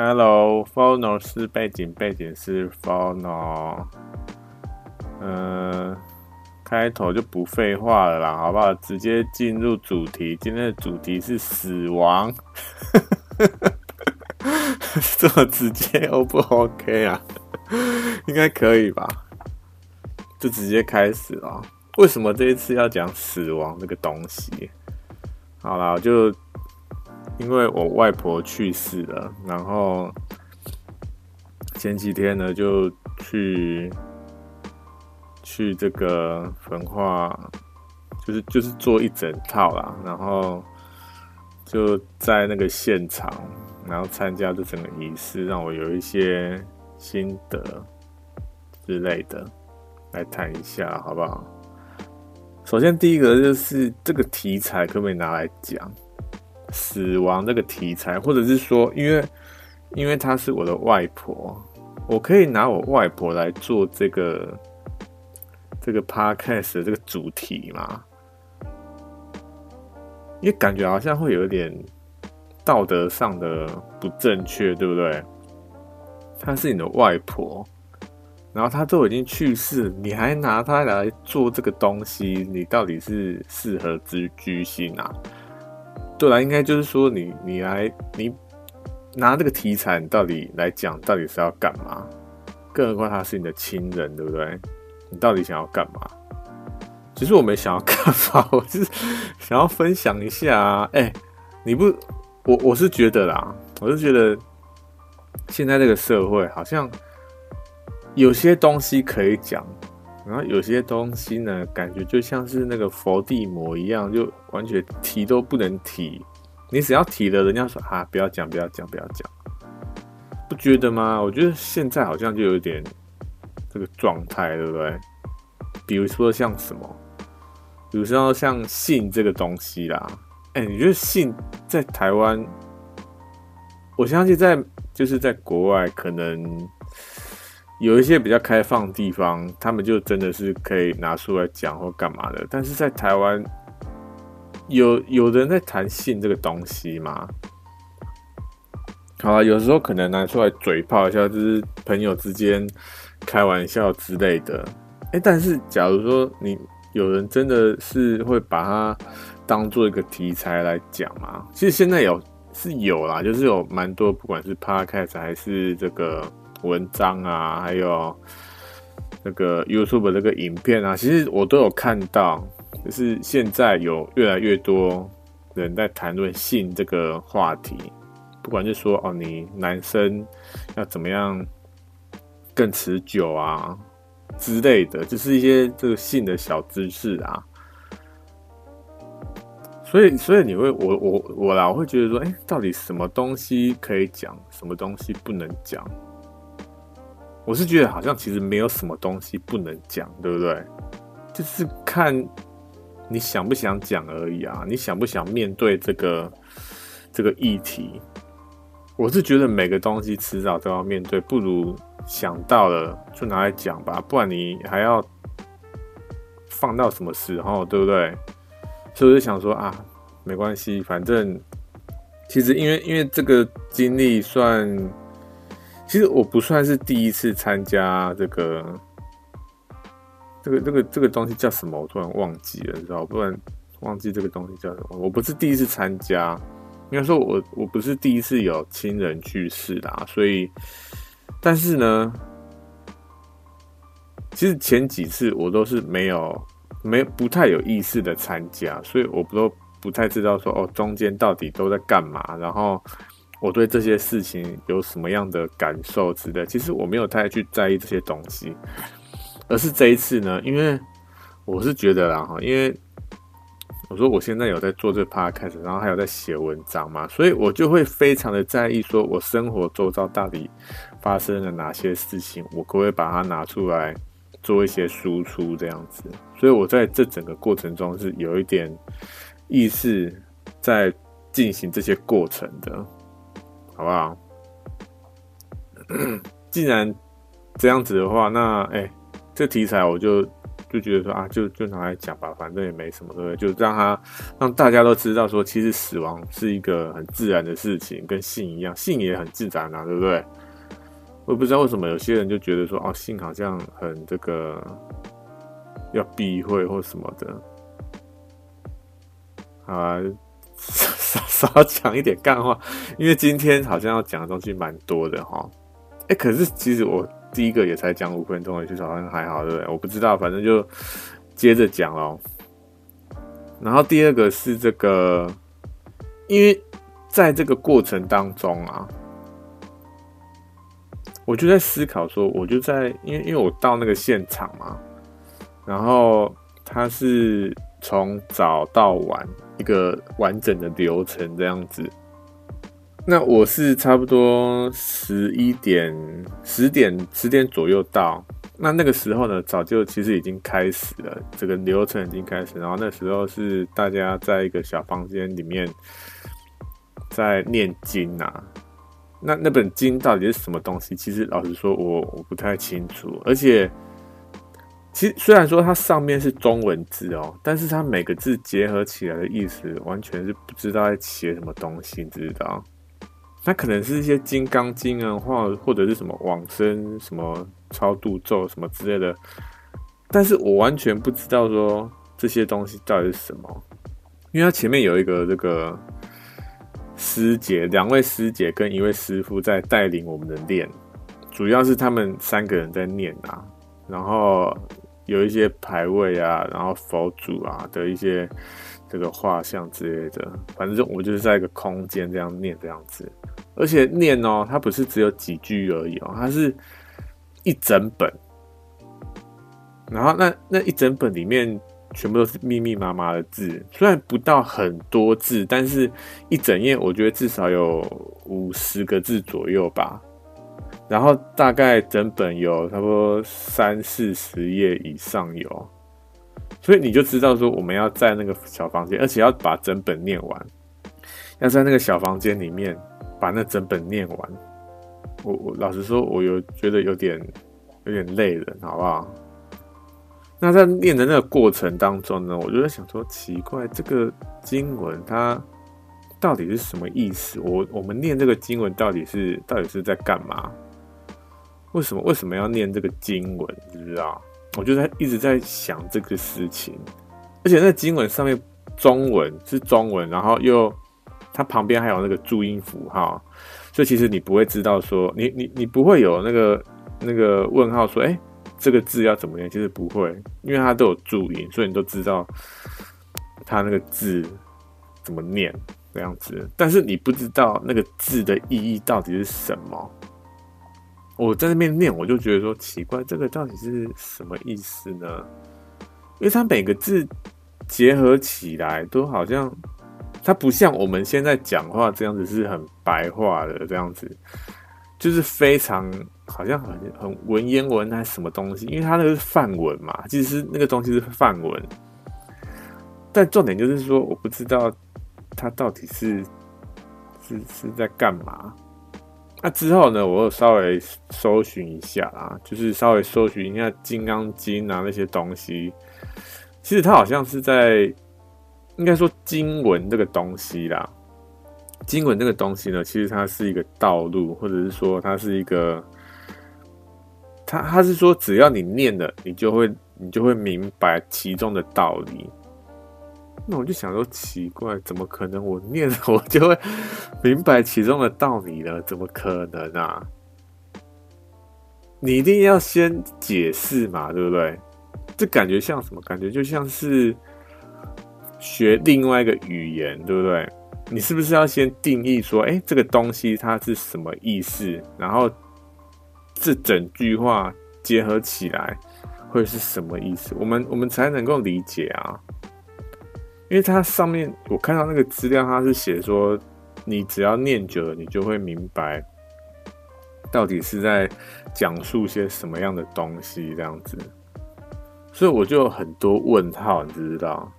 Hello，Phono 是背景，背景是 Phono。嗯，开头就不废话了啦，好不好？直接进入主题。今天的主题是死亡，这么直接，O 不 OK 啊？应该可以吧？就直接开始了。为什么这一次要讲死亡这个东西？好啦，就因为我外婆去世了，然后前几天呢就去去这个焚化，就是就是做一整套啦，然后就在那个现场，然后参加这整个仪式，让我有一些心得之类的，来谈一下，好不好？首先，第一个就是这个题材可不可以拿来讲死亡这个题材，或者是说，因为因为她是我的外婆，我可以拿我外婆来做这个这个 podcast 的这个主题吗？因为感觉好像会有点道德上的不正确，对不对？她是你的外婆。然后她都已经去世，你还拿她来做这个东西，你到底是适合之居心啊？对啦，应该就是说你你来你拿这个题材，你到底来讲，到底是要干嘛？更何况他是你的亲人，对不对？你到底想要干嘛？其实我没想要干嘛，我是想要分享一下啊。哎，你不，我我是觉得啦，我是觉得现在这个社会好像。有些东西可以讲，然后有些东西呢，感觉就像是那个佛地魔一样，就完全提都不能提。你只要提了，人家说啊，不要讲，不要讲，不要讲，不觉得吗？我觉得现在好像就有点这个状态，对不对？比如说像什么，比如说像性这个东西啦，哎，你觉得性在台湾，我相信在就是在国外可能。有一些比较开放的地方，他们就真的是可以拿出来讲或干嘛的。但是在台湾，有有人在谈性这个东西吗？好啊，有时候可能拿出来嘴炮一下，就是朋友之间开玩笑之类的。欸，但是假如说你有人真的是会把它当做一个题材来讲吗？其实现在有是有啦，就是有蛮多，不管是 Podcast 还是这个。文章啊，还有那个 YouTube 这个影片啊，其实我都有看到。就是现在有越来越多人在谈论性这个话题，不管是说哦，你男生要怎么样更持久啊之类的，就是一些这个性的小知识啊。所以，所以你会，我我我啦，我会觉得说，哎，到底什么东西可以讲，什么东西不能讲？我是觉得好像其实没有什么东西不能讲，对不对？就是看你想不想讲而已啊，你想不想面对这个这个议题？我是觉得每个东西迟早都要面对，不如想到了就拿来讲吧，不然你还要放到什么时候，对不对？所以我就想说啊，没关系，反正其实因为因为这个经历算。其实我不算是第一次参加这个，这个这个这个东西叫什么？我突然忘记了，你知道？不然忘记这个东西叫什么？我不是第一次参加，应该说我我不是第一次有亲人去世啦，所以，但是呢，其实前几次我都是没有没不太有意识的参加，所以我不都不太知道说哦，中间到底都在干嘛，然后。我对这些事情有什么样的感受之类，其实我没有太去在意这些东西，而是这一次呢，因为我是觉得啦哈，因为我说我现在有在做这 podcast，然后还有在写文章嘛，所以我就会非常的在意，说我生活周遭到底发生了哪些事情，我可不可以把它拿出来做一些输出这样子，所以我在这整个过程中是有一点意识在进行这些过程的。好不好？既然这样子的话，那哎、这题材我就就觉得说啊，就就拿来讲吧，反正也没什么，对不对？就让他让大家都知道说，其实死亡是一个很自然的事情，跟性一样，性也很自然啊，对不对？我也不知道为什么有些人就觉得说，哦，性好像很这个要避讳或什么的，好啊，少少讲一点干话，因为今天好像要讲的东西蛮多的哈。哎，可是其实我。第一个也才讲五分钟，其实好像还好，对不对？我不知道，反正就接着讲喽。然后第二个是这个，因为在这个过程当中啊，我就在思考说，我就在因为因为我到那个现场嘛，然后他是从早到晚一个完整的流程这样子。那我是差不多十一点、十点、十点左右到。那那个时候呢，早就其实已经开始了，这个流程已经开始。然后那时候是大家在一个小房间里面在念经啊。那那本经到底是什么东西？其实老实说，我我不太清楚。而且，其实虽然说它上面是中文字哦，但是它每个字结合起来的意思，完全是不知道在写什么东西，你知道？那可能是一些金刚经啊，或或者是什么往生、什么超度咒什么之类的，但是我完全不知道说这些东西到底是什么，因为他前面有一个这个师姐，两位师姐跟一位师傅在带领我们的练，主要是他们三个人在念啊，然后有一些牌位啊，然后佛祖啊的一些这个画像之类的，反正我就是在一个空间这样念这样子。而且念哦，它不是只有几句而已哦，它是一整本。然后那那一整本里面全部都是密密麻麻的字，虽然不到很多字，但是一整页我觉得至少有五十个字左右吧。然后大概整本有差不多三四十页以上有，所以你就知道说我们要在那个小房间，而且要把整本念完，要在那个小房间里面。把那整本念完，我我老实说，我有觉得有点有点累了，好不好？那在念的那个过程当中呢，我就在想说，奇怪，这个经文它到底是什么意思？我我们念这个经文到底是到底是在干嘛？为什么为什么要念这个经文？知不知道？我就在一直在想这个事情，而且那经文上面中文是中文，然后又。它旁边还有那个注音符号，所以其实你不会知道说，你你你不会有那个那个问号说，哎，这个字要怎么念？其实不会，因为它都有注音，所以你都知道它那个字怎么念这样子。但是你不知道那个字的意义到底是什么。我在那边念，我就觉得说奇怪，这个到底是什么意思呢？因为它每个字结合起来都好像。它不像我们现在讲话这样子是很白话的这样子，就是非常好像很很文言文还是什么东西，因为它那个是梵文嘛，其实那个东西是梵文。但重点就是说，我不知道它到底是是是在干嘛。那之后呢，我有稍微搜寻一下啊，就是稍微搜寻一下《金刚经》啊那些东西，其实它好像是在。应该说经文这个东西啦，经文这个东西呢，其实它是一个道路，或者是说它是一个，它它是说只要你念了，你就会你就会明白其中的道理。那我就想说奇怪，怎么可能我念了 我就会明白其中的道理呢？怎么可能啊？你一定要先解释嘛，对不对？这感觉像什么？感觉就像是。学另外一个语言，对不对？你是不是要先定义说，哎，这个东西它是什么意思？然后这整句话结合起来会是什么意思？我们我们才能够理解啊。因为它上面我看到那个资料，它是写说，你只要念久了，你就会明白到底是在讲述些什么样的东西，这样子。所以我就有很多问号，你知道？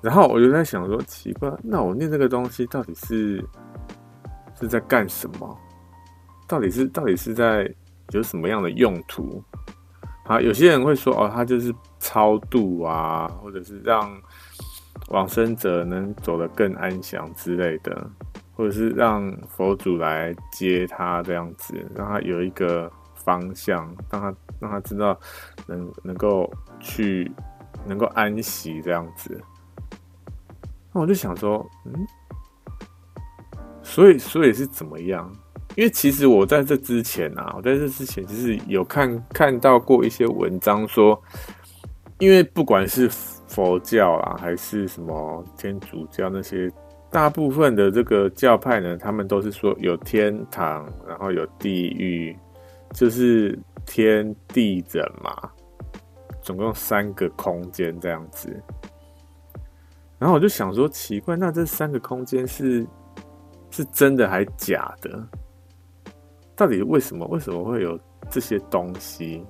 然后我就在想说，奇怪，那我念这个东西到底是是在干什么？到底是到底是在有什么样的用途？好，有些人会说哦，他就是超度啊，或者是让往生者能走得更安详之类的，或者是让佛祖来接他这样子，让他有一个方向，让他让他知道能能够去能够安息这样子。那我就想说，嗯，所以所以是怎么样？因为其实我在这之前啊，我在这之前就是有看看到过一些文章说，因为不管是佛教啊，还是什么天主教那些，大部分的这个教派呢，他们都是说有天堂，然后有地狱，就是天地人嘛，总共三个空间这样子。然后我就想说，奇怪，那这三个空间是是真的还假的？到底为什么？为什么会有这些东西？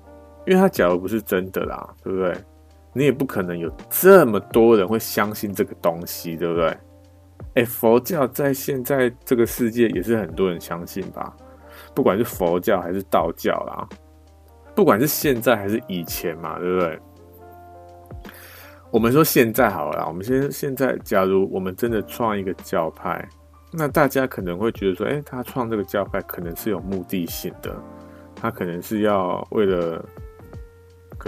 因为它假如不是真的啦，对不对？你也不可能有这么多人会相信这个东西，对不对？哎，佛教在现在这个世界也是很多人相信吧？不管是佛教还是道教啦，不管是现在还是以前嘛，对不对？我们说现在好了，我们现现在，假如我们真的创一个教派。那大家可能会觉得说，诶，他创这个教派可能是有目的性的，他可能是要为了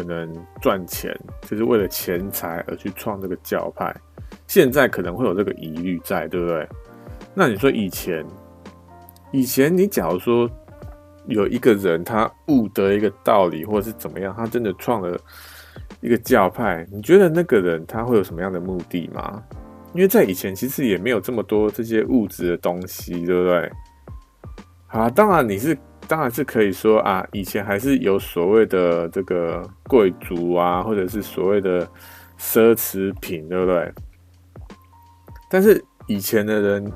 可能赚钱，就是为了钱财而去创这个教派。现在可能会有这个疑虑在，对不对？那你说以前，以前你假如说有一个人他悟得一个道理，或者是怎么样，他真的创了一个教派，你觉得那个人他会有什么样的目的吗？因为在以前其实也没有这么多这些物质的东西，对不对？好，当然你是当然是可以说啊，以前还是有所谓的这个贵族啊，或者是所谓的奢侈品，对不对？但是以前的人，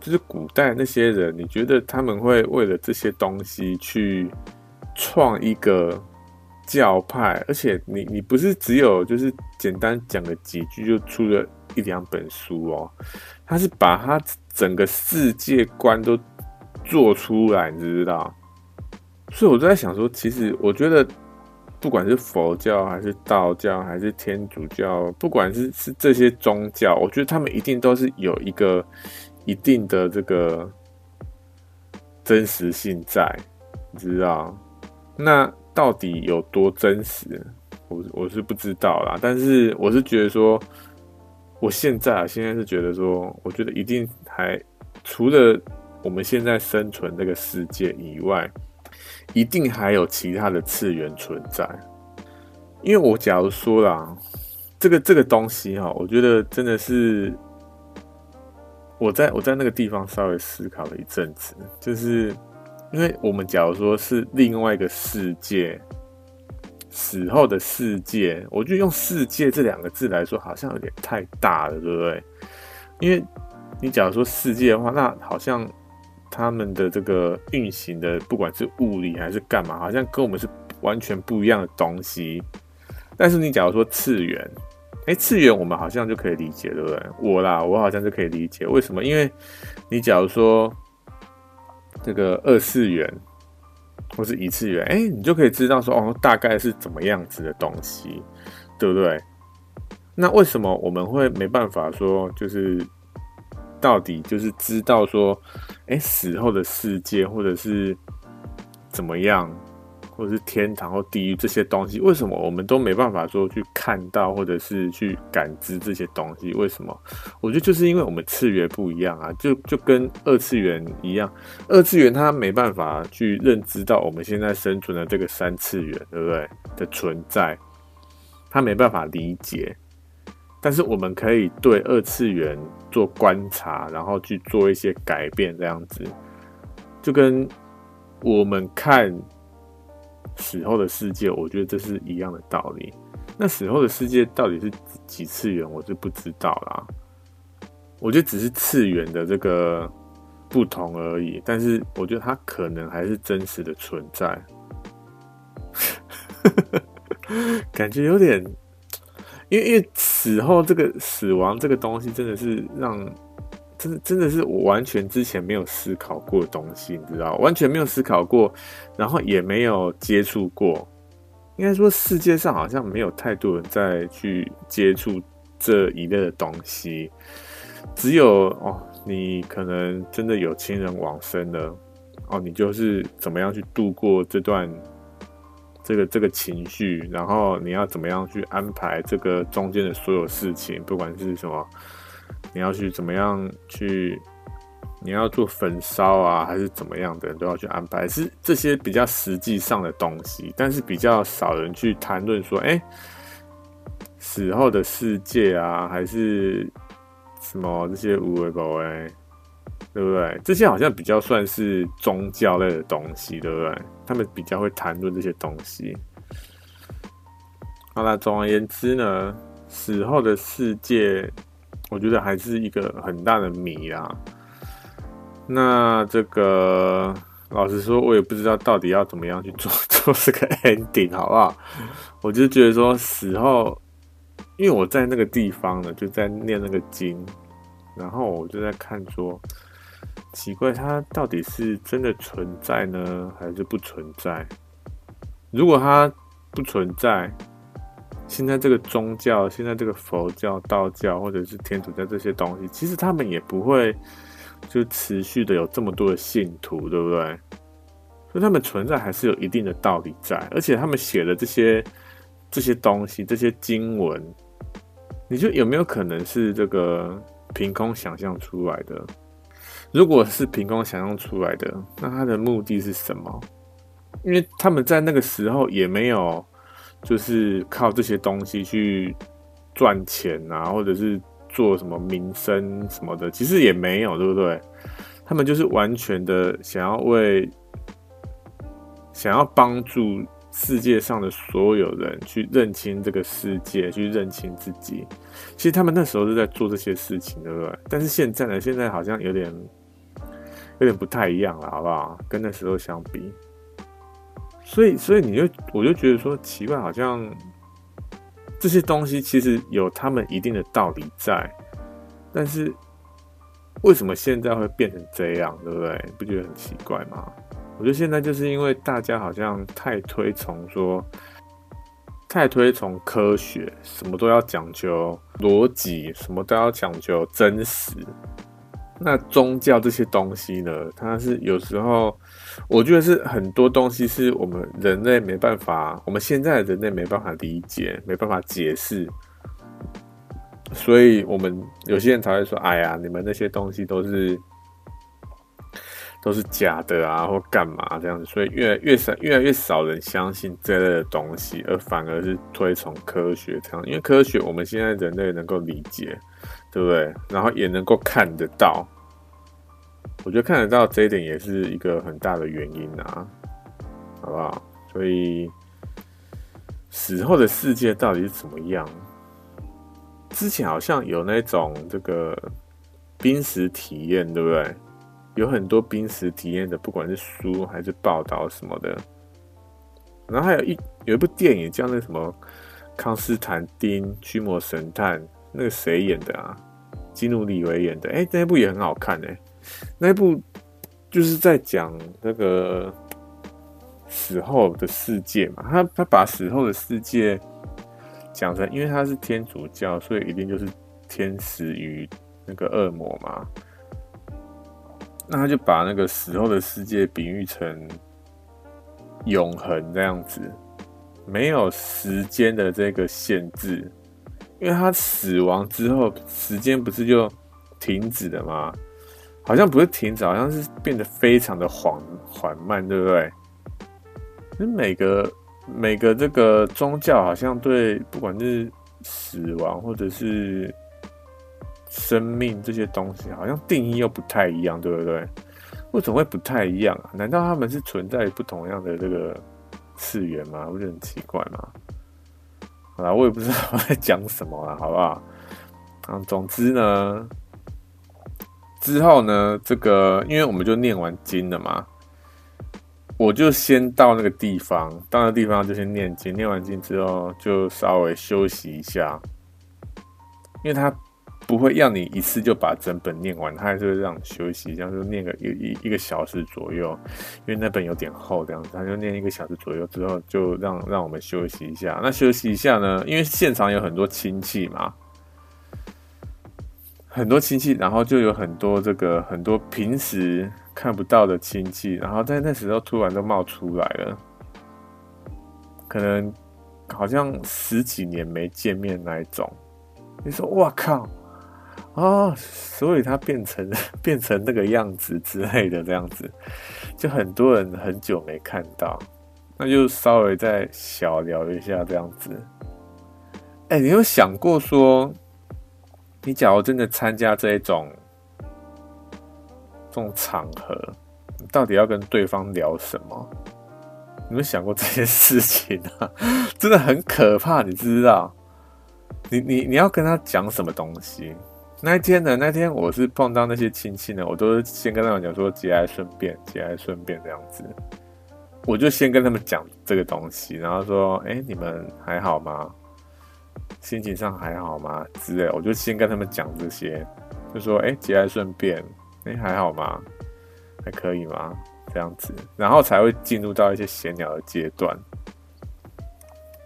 就是古代那些人，你觉得他们会为了这些东西去创一个教派？而且你你不是只有就是简单讲个几句就出了。一两本书哦，他是把他整个世界观都做出来，你知道？所以我就在想说，其实我觉得，不管是佛教还是道教还是天主教，不管是是这些宗教，我觉得他们一定都是有一个一定的这个真实性在，你知道？那到底有多真实？我我是不知道啦，但是我是觉得说。我现在啊，现在是觉得说，我觉得一定还除了我们现在生存这个世界以外，一定还有其他的次元存在。因为我假如说啦，这个这个东西哈，我觉得真的是我在我在那个地方稍微思考了一阵子，就是因为我们假如说是另外一个世界。死后的世界，我觉得用“世界”这两个字来说，好像有点太大了，对不对？因为你假如说世界的话，那好像他们的这个运行的，不管是物理还是干嘛，好像跟我们是完全不一样的东西。但是你假如说次元，哎，次元我们好像就可以理解，对不对？我啦，我好像就可以理解为什么？因为你假如说这个二次元。或是一次元，哎、你就可以知道说，哦，大概是怎么样子的东西，对不对？那为什么我们会没办法说，就是到底就是知道说，哎、死后的世界或者是怎么样？或者是天堂或地狱这些东西，为什么我们都没办法说去看到，或者是去感知这些东西？为什么？我觉得就是因为我们次元不一样啊，就就跟二次元一样，二次元它没办法去认知到我们现在生存的这个三次元，对不对？的存在，它没办法理解。但是我们可以对二次元做观察，然后去做一些改变，这样子，就跟我们看。死后的世界，我觉得这是一样的道理。那死后的世界到底是几次元，我是不知道啦。我觉得只是次元的这个不同而已。但是我觉得它可能还是真实的存在。感觉有点，因为因为死后这个死亡这个东西，真的是让。真的真的是我完全之前没有思考过的东西，你知道，完全没有思考过，然后也没有接触过，应该说世界上好像没有太多人在去接触这一类的东西，只有哦，你可能真的有亲人往生了，哦，你就是怎么样去度过这段这个这个情绪，然后你要怎么样去安排这个中间的所有事情，不管是什么，你要去怎么样去。你要做焚烧啊，还是怎么样的人都要去安排，是这些比较实际上的东西，但是比较少人去谈论说，哎、死后的世界啊，还是什么这些有的没的，对不对？这些好像比较算是宗教类的东西，对不对？他们比较会谈论这些东西。好了，总而言之呢，死后的世界，我觉得还是一个很大的谜啊。那这个老实说，我也不知道到底要怎么样去做 做这个 ending，好不好？我就觉得说死后，因为我在那个地方呢，就在念那个经，然后我就在看说，奇怪，它到底是真的存在呢，还是不存在？如果它不存在，现在这个宗教，现在这个佛教、道教或者是天主教这些东西，其实他们也不会。就持续的有这么多的信徒，对不对？所以他们存在还是有一定的道理在，而且他们写的这些这些东西、这些经文，你就有没有可能是这个凭空想象出来的？如果是凭空想象出来的，那他的目的是什么？因为他们在那个时候也没有就是靠这些东西去赚钱啊，或者是。做什么名声什么的，其实也没有，对不对？他们就是完全的想要为，想要帮助世界上的所有人去认清这个世界，去认清自己。其实他们那时候是在做这些事情，对不对？但是现在呢？现在好像有点有点不太一样了，好不好？跟那时候相比，所以，所以你就我就觉得说奇怪，好像。这些东西其实有他们一定的道理在，但是为什么现在会变成这样，对不对？不觉得很奇怪吗？我觉得现在就是因为大家好像太推崇说，太推崇科学，什么都要讲究逻辑，什么都要讲究真实。那宗教这些东西呢，它是有时候，我觉得是很多东西是我们人类没办法，我们现在人类没办法理解，没办法解释，所以我们有些人才会说：“哎呀，你们那些东西都是都是假的啊，或干嘛这样子。”所以越来越少，越来越少人相信这类的东西，而反而是推崇科学这样，因为科学我们现在人类能够理解。对不对？然后也能够看得到，我觉得看得到这一点也是一个很大的原因啊，好不好？所以死后的世界到底是怎么样？之前好像有那种这个濒死体验，对不对？有很多濒死体验的，不管是书还是报道什么的。然后还有一有一部电影叫那什么康斯坦丁驱魔神探。那个谁演的啊？基努李维演的。哎、那一部也很好看哎。那一部就是在讲那个死后的世界嘛。他他把死后的世界讲成，因为他是天主教，所以一定就是天使与那个恶魔嘛。那他就把那个死后的世界比喻成永恒这样子，没有时间的这个限制。因为他死亡之后，时间不是就停止了吗？好像不是停止，好像是变得非常的缓缓慢，对不对？那每个每个这个宗教好像对不管是死亡或者是生命这些东西，好像定义又不太一样，对不对？为什么会不太一样啊？难道他们是存在于不同样的这个次元吗？不是很奇怪吗？好啦，我也不知道 我在讲什么了，好不好？啊，总之呢，之后呢，这个因为我们就念完经了嘛，我就先到那个地方，到那地方就先念经，念完经之后就稍微休息一下，因为他不会让你一次就把整本念完，他还是会让你休息，这样就念个一一一个小时左右，因为那本有点厚，这样子，他就念一个小时左右之后，就让让我们休息一下。那休息一下呢，因为现场有很多亲戚嘛，很多亲戚，然后就有很多这个很多平时看不到的亲戚，然后在那时候突然都冒出来了，可能好像十几年没见面那一种。你说哇靠！哦，所以他变成 变成那个样子之类的，这样子，就很多人很久没看到，那就稍微再小聊一下这样子。哎、你有想过说，你假如真的参加这一种这种场合，你到底要跟对方聊什么？你有没有想过这件事情啊？真的很可怕，你知道？你你你要跟他讲什么东西？那天呢？那天我是碰到那些亲戚呢，我都是先跟他们讲说节哀顺变，节哀顺变这样子。我就先跟他们讲这个东西，然后说：“哎、你们还好吗？心情上还好吗？”之类，我就先跟他们讲这些，就说：“哎、节哀顺变，哎、还好吗？还可以吗？这样子，然后才会进入到一些闲聊的阶段。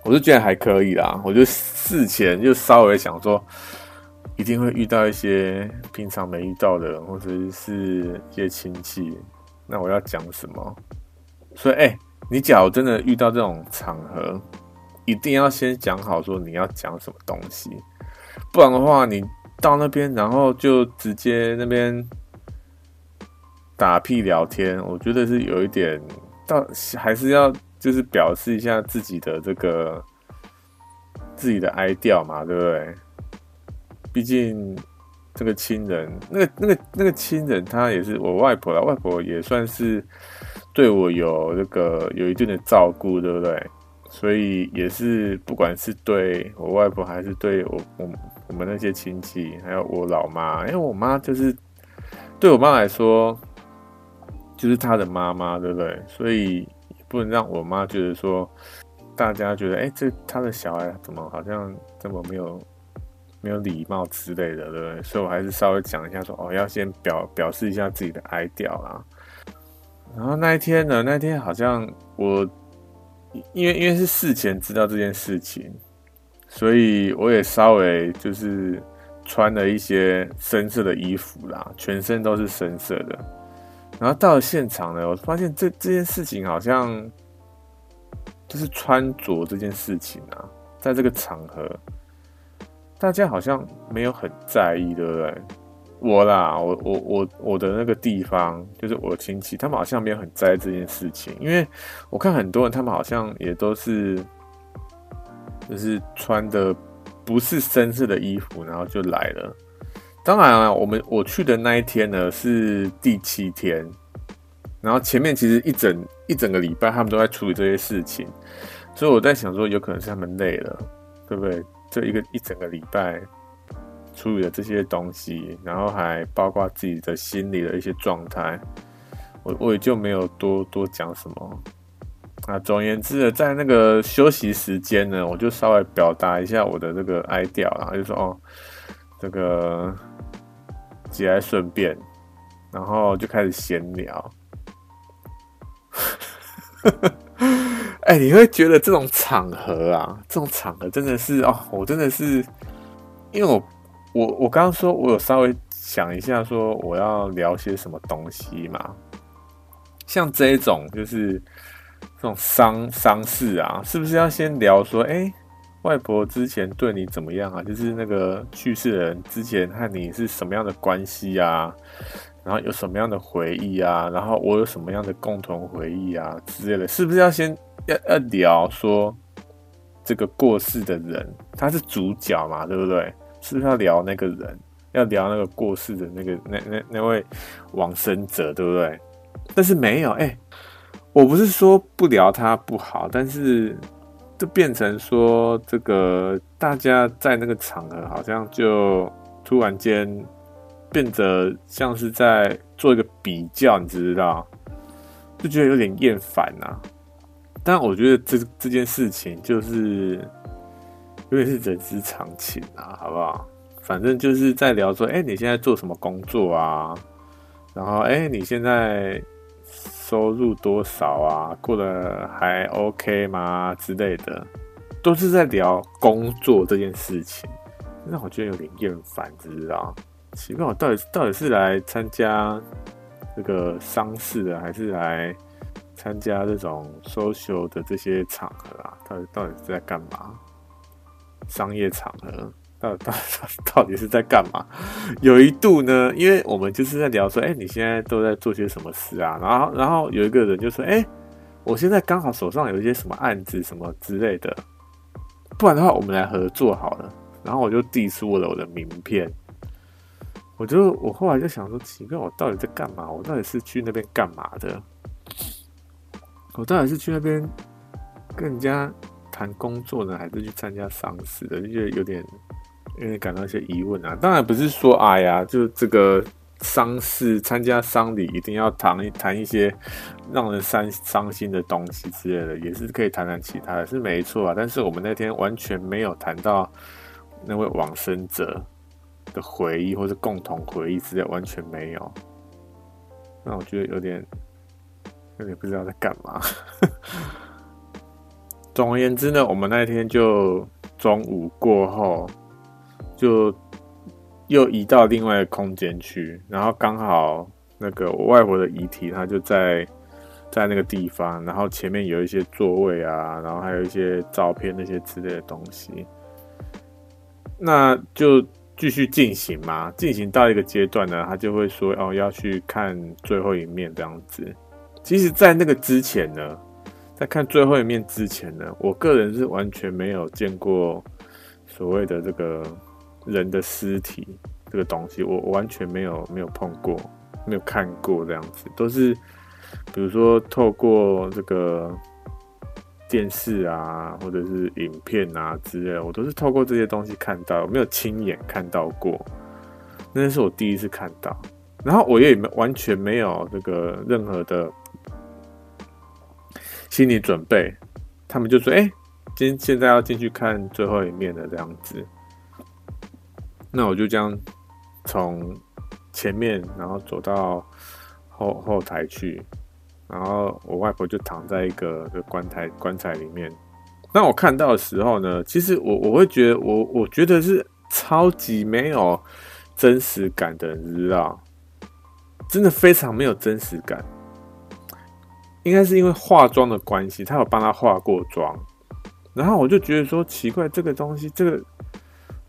我就觉得还可以啦，我就事前就稍微想说。一定会遇到一些平常没遇到的人，或者是一些亲戚。那我要讲什么？所以，哎、你假如真的遇到这种场合，一定要先讲好，说你要讲什么东西。不然的话，你到那边，然后就直接那边打屁聊天，我觉得是有一点，到还是要就是表示一下自己的这个自己的哀调嘛，对不对？毕竟，这个亲人，那个、那个、那个亲人，他也是我外婆啦。外婆也算是对我有这个有一定的照顾，对不对？所以也是，不管是对我外婆，还是对我我我们那些亲戚，还有我老妈，因为我妈就是对我妈来说，就是她的妈妈，对不对？所以不能让我妈觉得说，大家觉得，哎，这他的小孩怎么好像这么没有。没有礼貌之类的，对不对？所以我还是稍微讲一下说，哦，要先表表示一下自己的哀悼啦。然后那一天呢，那天好像我因为因为是事前知道这件事情，所以我也稍微就是穿了一些深色的衣服啦，全身都是深色的。然后到了现场呢，我发现这这件事情好像就是穿着这件事情啊，在这个场合。大家好像没有很在意，对不对？我啦，我我我我的那个地方，就是我亲戚，他们好像没有很在意这件事情，因为我看很多人，他们好像也都是，就是穿的不是深色的衣服，然后就来了。当然啊，我们我去的那一天呢是第七天，然后前面其实一整一整个礼拜，他们都在处理这些事情，所以我在想说，有可能是他们累了，对不对？这一个一整个礼拜处理了这些东西，然后还包括自己的心理的一些状态，我我也就没有多多讲什么。啊，总而言之，在那个休息时间呢，我就稍微表达一下我的这个哀调，然后就说哦，这个节哀顺变，然后就开始闲聊。哎、你会觉得这种场合啊，这种场合真的是哦，我真的是，因为我我我刚刚说，我有稍微想一下，说我要聊些什么东西嘛。像这一种就是这种丧丧事啊，是不是要先聊说，哎、外婆之前对你怎么样啊？就是那个去世的人之前和你是什么样的关系啊？然后有什么样的回忆啊？然后我有什么样的共同回忆啊之类的，是不是要先？要要聊说这个过世的人，他是主角嘛，对不对？是不是要聊那个人？要聊那个过世的那个那那那位往生者，对不对？但是没有，哎、我不是说不聊他不好，但是就变成说这个大家在那个场合好像就突然间变得像是在做一个比较，你知道？就觉得有点厌烦呐。但我觉得这这件事情就是有点是人之常情啊，好不好？反正就是在聊说，哎、你现在做什么工作啊？然后，哎、你现在收入多少啊？过得还 OK 吗？之类的，都是在聊工作这件事情。那我觉得有点厌烦，知不知道？奇怪，我到底到底是来参加这个丧事的，还是来参加这种 social 的这些场合啊？到底到底是在干嘛？商业场合？到到 到底是在干嘛？有一度呢，因为我们就是在聊说，哎、你现在都在做些什么事啊？然后，然后有一个人就说，哎、我现在刚好手上有一些什么案子什么之类的，不然的话，我们来合作好了。然后我就递出了我的名片，我就我后来就想说，奇怪，我到底在干嘛？我到底是去那边干嘛的？我到底是去那边跟人家谈工作呢，还是去参加丧事的？就觉得有点。有点感到一些疑问啊，当然不是说哎呀，就这个丧事参加丧礼一定要谈一谈一些让人伤伤心的东西之类的，也是可以谈谈其他的，是没错啊。但是我们那天完全没有谈到那位往生者的回忆或者共同回忆之类，完全没有。那我觉得有点有点不知道在干嘛。总而言之呢，我们那天就中午过后。就又移到另外一个空间去，然后刚好那个我外婆的遗体，她就在在那个地方，然后前面有一些座位啊，然后还有一些照片那些之类的东西，那就继续进行嘛。进行到一个阶段呢，他就会说哦，要去看最后一面这样子。其实，在那个之前呢，在看最后一面之前呢，我个人是完全没有见过所谓的这个。人的尸体这个东西，我完全没有没有碰过，没有看过这样子，都是比如说透过这个电视啊，或者是影片啊之类，我都是透过这些东西看到，没有亲眼看到过，那是我第一次看到，然后我也没完全没有这个任何的心理准备，他们就说：“哎，今现在要进去看最后一面的这样子。”那我就这样从前面，然后走到后后台去，然后我外婆就躺在一个棺材棺材里面。当我看到的时候呢，其实我我会觉得我我觉得是超级没有真实感的，你知道？真的非常没有真实感。应该是因为化妆的关系，他有帮他化过妆，然后我就觉得说奇怪，这个东西这个。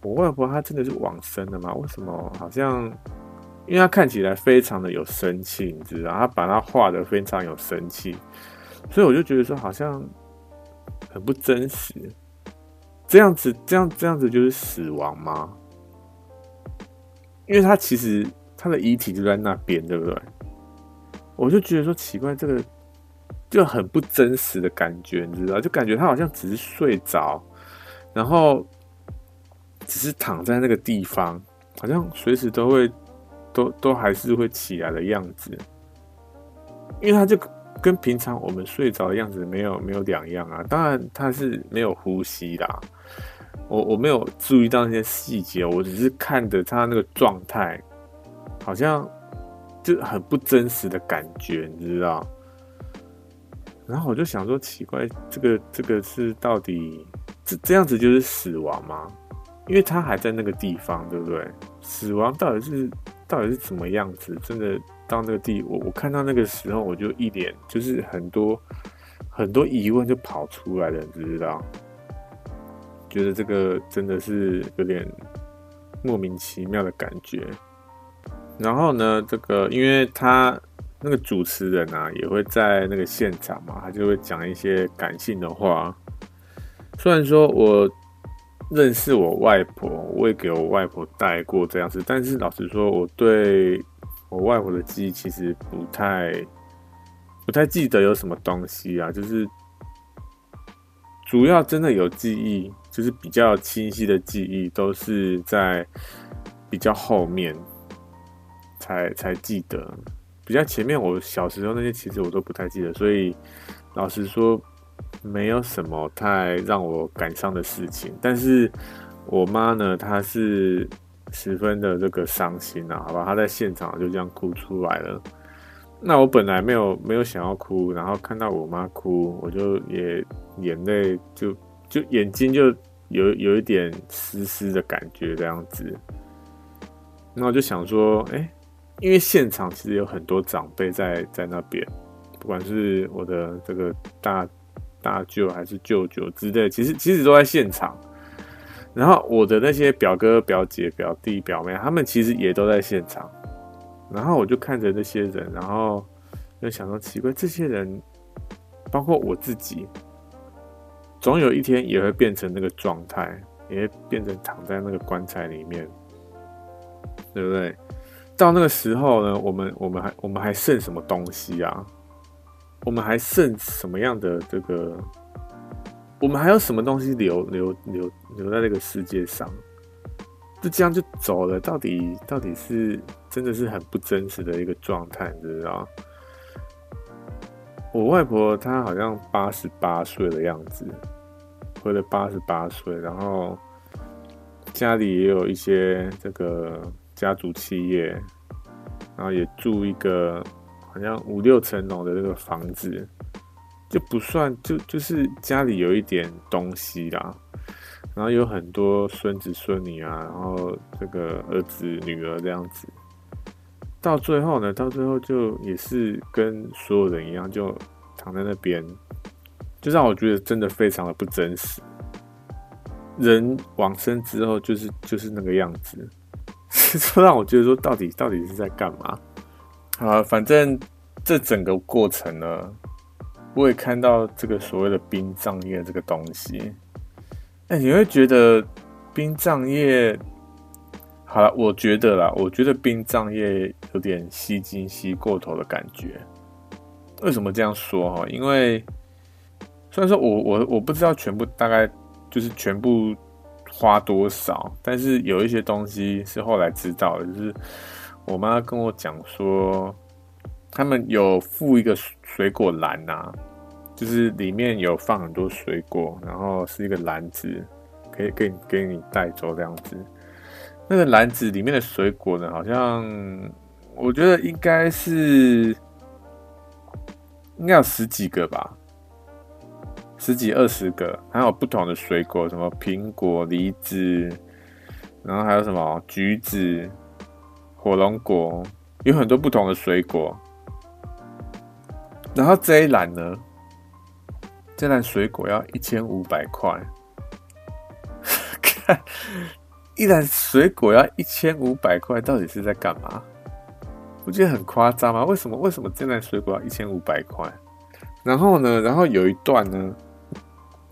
我外婆她真的是往生了吗？为什么好像？因为他看起来非常的有生气，你知道，他把他画的非常有生气，所以我就觉得说好像很不真实。这样子，这样这样子就是死亡吗？因为他其实他的遗体就在那边，对不对？我就觉得说奇怪，这个就很不真实的感觉，你知道，就感觉他好像只是睡着，然后。只是躺在那个地方，好像随时都会，都都还是会起来的样子，因为他就跟平常我们睡着的样子没有没有两样啊。当然他是没有呼吸啦，我我没有注意到那些细节，我只是看着他那个状态，好像就很不真实的感觉，你知道？然后我就想说，奇怪，这个这个是到底这这样子就是死亡吗？因为他还在那个地方，对不对？死亡到底是到底是怎么样子？真的到那个地，我我看到那个时候，我就一脸就是很多很多疑问就跑出来了，你知道？觉得这个真的是有点莫名其妙的感觉。然后呢，这个因为他那个主持人啊，也会在那个现场嘛，他就会讲一些感性的话。虽然说我。认识我外婆，我也给我外婆带过这样子，但是老实说，我对我外婆的记忆其实不太不太记得有什么东西啊，就是主要真的有记忆，就是比较清晰的记忆，都是在比较后面才才记得，比较前面我小时候那些其实我都不太记得，所以老实说。没有什么太让我感伤的事情，但是我妈呢，她是十分的这个伤心啊，好吧，她在现场就这样哭出来了。那我本来没有没有想要哭，然后看到我妈哭，我就也眼泪就就眼睛就有有一点湿湿的感觉这样子。那我就想说，哎、因为现场其实有很多长辈在在那边，不管是我的这个大大舅还是舅舅之类，其实其实都在现场。然后我的那些表哥、表姐、表弟、表妹，他们其实也都在现场。然后我就看着那些人，然后就想说奇怪，这些人，包括我自己，总有一天也会变成那个状态，也会变成躺在那个棺材里面，对不对？到那个时候呢，我们我们还我们还剩什么东西啊？我们还剩什么样的这个？我们还有什么东西留留留留在这个世界上？就这样就走了，到底到底是真的是很不真实的一个状态，你知道？我外婆她好像八十八岁的样子，活了八十八岁，然后家里也有一些这个家族企业，然后也住一个好像五六层楼的那个房子，就不算就就是家里有一点东西啦。然后有很多孙子孙女啊，然后这个儿子女儿这样子，到最后呢，到最后就也是跟所有人一样，就躺在那边，就让我觉得真的非常的不真实。人往生之后就是就是那个样子，就让我觉得说到底到底是在干嘛？啊，反正这整个过程呢，我也看到这个所谓的殡葬业这个东西。哎、你会觉得殡葬业好了？我觉得啦，我觉得殡葬业有点吸金吸过头的感觉。为什么这样说哈？因为虽然说我我我不知道全部大概就是全部花多少，但是有一些东西是后来知道的，就是我妈跟我讲说，他们有附一个水果篮呐。就是里面有放很多水果，然后是一个篮子，可以给你给你带走这样子。那个篮子里面的水果呢，好像我觉得应该是应该有十几个吧，十几二十个，还有不同的水果，什么苹果、梨子，然后还有什么橘子、火龙果，有很多不同的水果。然后这一篮呢？这篮水果要一千五百块，看一篮水果要一千五百块，到底是在干嘛？我觉得很夸张吗？为什么？为什么这篮水果要一千五百块？然后呢？然后有一段呢，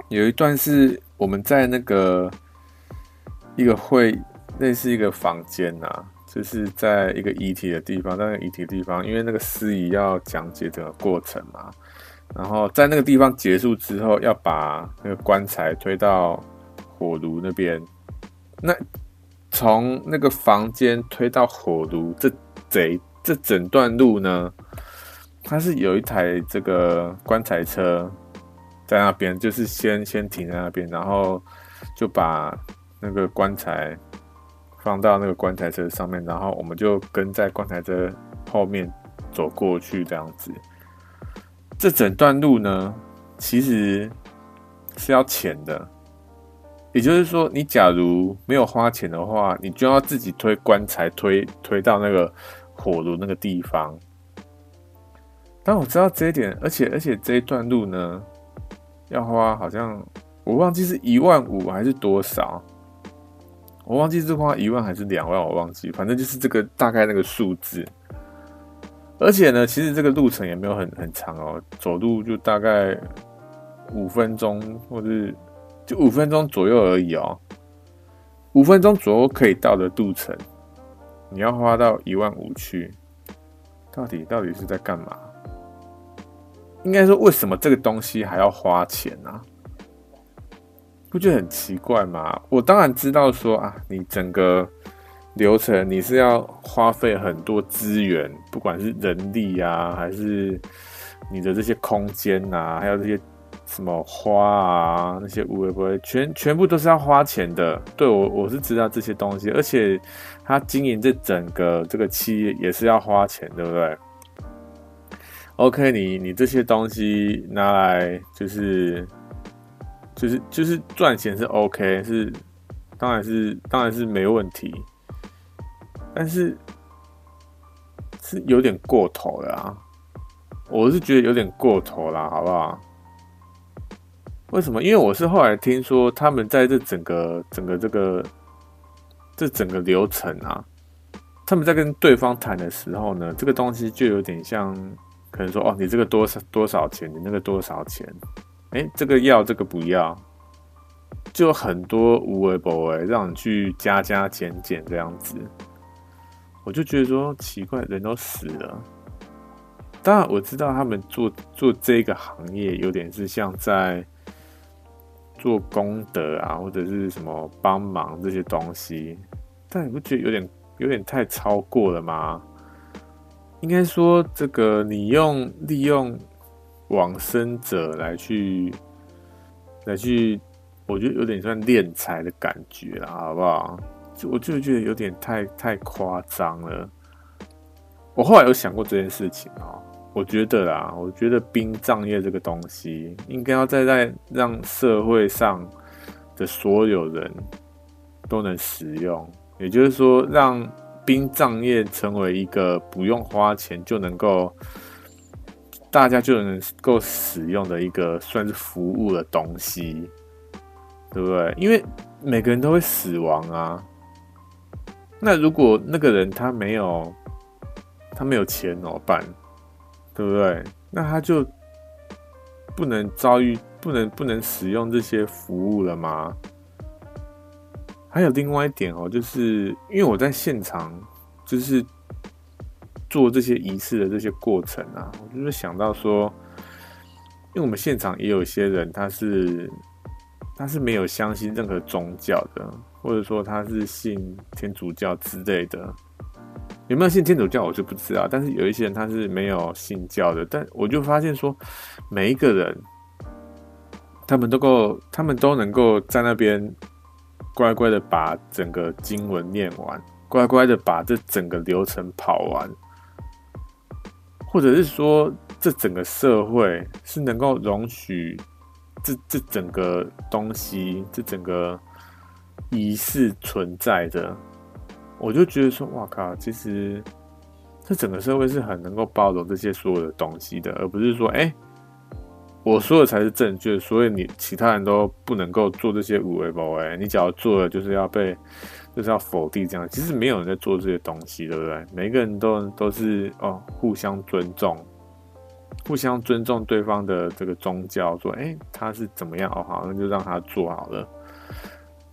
有一段是我们在那个一个会，类似一个房间啊，就是在一个遗体的地方，在那个遗体的地方，因为那个司仪要讲解整个过程嘛。然后在那个地方结束之后，要把那个棺材推到火炉那边。那从那个房间推到火炉，这这这整段路呢，它是有一台这个棺材车在那边，就是先先停在那边，然后就把那个棺材放到那个棺材车上面，然后我们就跟在棺材车后面走过去，这样子。这整段路呢，其实是要钱的。也就是说，你假如没有花钱的话，你就要自己推棺材推推到那个火炉那个地方。当我知道这一点，而且而且这一段路呢，要花好像我忘记是一万五还是多少，我忘记是花一万还是两万，我忘记，反正就是这个大概那个数字。而且呢，其实这个路程也没有很很长哦，走路就大概五分钟，或者是就五分钟左右而已哦。五分钟左右可以到的路程，你要花到一万五去，到底到底是在干嘛？应该说，为什么这个东西还要花钱呢？不觉得很奇怪吗？我当然知道说啊，你整个。流程你是要花费很多资源，不管是人力啊，还是你的这些空间啊，还有这些什么花啊，那些物会不会全全部都是要花钱的？对，我我是知道这些东西，而且他经营这整个这个企业也是要花钱，对不对？OK，你你这些东西拿来就是就是就是赚钱是 OK，是当然是当然是没问题，但是是有点过头了啊！我是觉得有点过头了，好不好？为什么？因为我是后来听说，他们在这整个整个这个这整个流程啊，他们在跟对方谈的时候呢，这个东西就有点像，可能说哦，你这个多少多少钱，你那个多少钱？哎，这个要，这个不要，就很多无为不为，让你去加加减减这样子，我就觉得说奇怪，人都死了。当然我知道他们做做这个行业，有点是像在。做功德啊，或者是什么帮忙这些东西，但你不觉得有点有点太超过了吗？应该说，这个你用利用往生者来去来去，我觉得有点像敛财的感觉了，好不好？就我就觉得有点太太夸张了。我后来有想过这件事情哦。我觉得啦，我觉得殡葬业这个东西，应该要再在让社会上的所有人都能使用，也就是说，让殡葬业成为一个不用花钱就能够大家就能够使用的一个算是服务的东西，对不对？因为每个人都会死亡啊。那如果那个人他没有他没有钱怎么办？对不对？那他就不能遭遇，不能不能使用这些服务了吗？还有另外一点哦，就是因为我在现场，就是做这些仪式的这些过程啊，我就是想到说，因为我们现场也有一些人，他是他是没有相信任何宗教的，或者说他是信天主教之类的。有没有信天主教，我就不知道。但是有一些人他是没有信教的，但我就发现说，每一个人，他们都够，他们都能够在那边乖乖的把整个经文念完，乖乖的把这整个流程跑完，或者是说，这整个社会是能够容许这这整个东西，这整个仪式存在的。我就觉得说，哇靠！其实这整个社会是很能够包容这些所有的东西的，而不是说，哎、我说的才是正确，所以你其他人都不能够做这些有的没的。你只要做了，就是要被，就是要否定这样。其实没有人在做这些东西，对不对？每个人都都是哦，互相尊重，互相尊重对方的这个宗教，说，哎、他是怎么样哦，好，那就让他做好了。